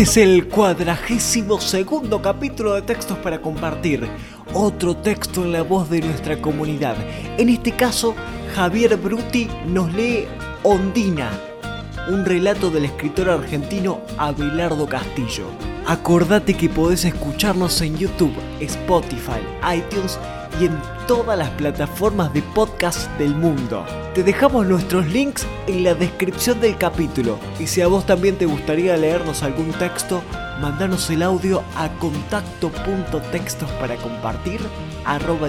Este es el cuadragésimo segundo capítulo de Textos para Compartir. Otro texto en la voz de nuestra comunidad. En este caso, Javier Bruti nos lee Ondina, un relato del escritor argentino Abelardo Castillo. Acordate que podés escucharnos en YouTube, Spotify, iTunes y en todas las plataformas de podcast del mundo. Te dejamos nuestros links en la descripción del capítulo y si a vos también te gustaría leernos algún texto, mandanos el audio a contacto.textos para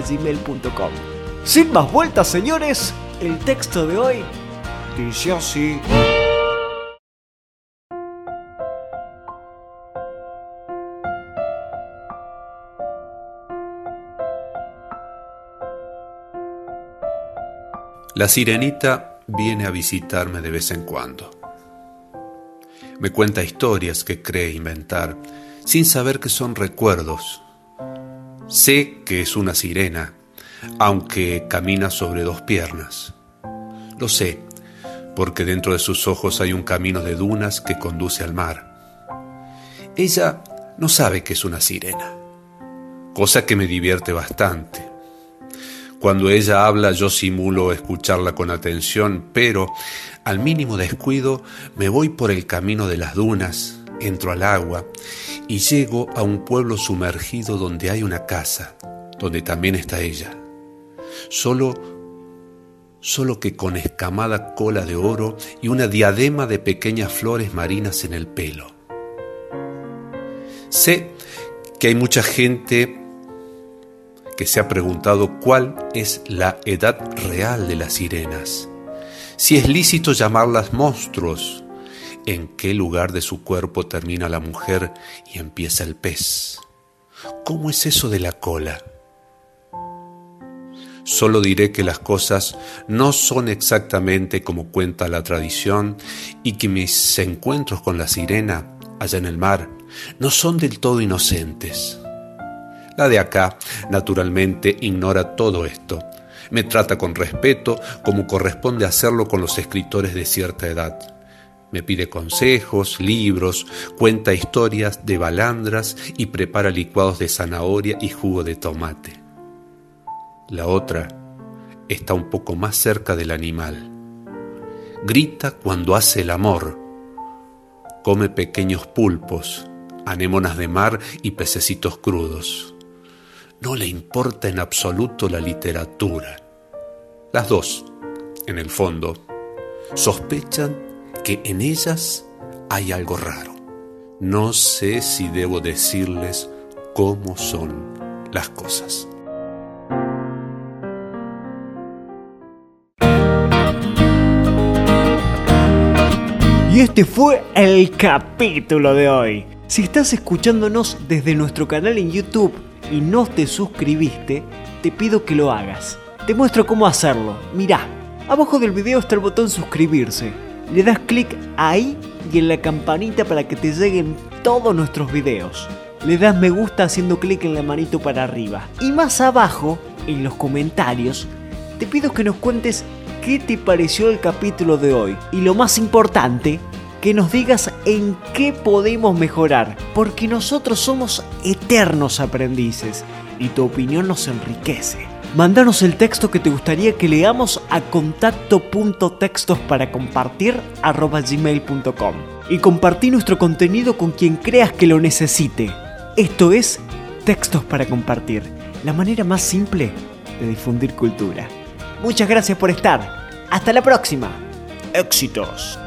gmail.com. Sin más vueltas, señores, el texto de hoy dice así. La sirenita viene a visitarme de vez en cuando. Me cuenta historias que cree inventar, sin saber que son recuerdos. Sé que es una sirena, aunque camina sobre dos piernas. Lo sé, porque dentro de sus ojos hay un camino de dunas que conduce al mar. Ella no sabe que es una sirena, cosa que me divierte bastante cuando ella habla yo simulo escucharla con atención, pero al mínimo descuido me voy por el camino de las dunas, entro al agua y llego a un pueblo sumergido donde hay una casa, donde también está ella. Solo solo que con escamada cola de oro y una diadema de pequeñas flores marinas en el pelo. Sé que hay mucha gente se ha preguntado cuál es la edad real de las sirenas, si es lícito llamarlas monstruos, en qué lugar de su cuerpo termina la mujer y empieza el pez. ¿Cómo es eso de la cola? Solo diré que las cosas no son exactamente como cuenta la tradición y que mis encuentros con la sirena allá en el mar no son del todo inocentes. La de acá, naturalmente, ignora todo esto. Me trata con respeto, como corresponde hacerlo con los escritores de cierta edad. Me pide consejos, libros, cuenta historias de balandras y prepara licuados de zanahoria y jugo de tomate. La otra está un poco más cerca del animal. Grita cuando hace el amor. Come pequeños pulpos, anémonas de mar y pececitos crudos no le importa en absoluto la literatura. Las dos, en el fondo, sospechan que en ellas hay algo raro. No sé si debo decirles cómo son las cosas. Y este fue el capítulo de hoy. Si estás escuchándonos desde nuestro canal en YouTube, y no te suscribiste, te pido que lo hagas. Te muestro cómo hacerlo. Mirá, abajo del video está el botón suscribirse. Le das clic ahí y en la campanita para que te lleguen todos nuestros videos. Le das me gusta haciendo clic en la manito para arriba. Y más abajo, en los comentarios, te pido que nos cuentes qué te pareció el capítulo de hoy. Y lo más importante, que nos digas en qué podemos mejorar, porque nosotros somos eternos aprendices y tu opinión nos enriquece. Mándanos el texto que te gustaría que leamos a contacto.textos para compartir gmail.com y compartí nuestro contenido con quien creas que lo necesite. Esto es Textos para Compartir, la manera más simple de difundir cultura. Muchas gracias por estar. Hasta la próxima. Éxitos.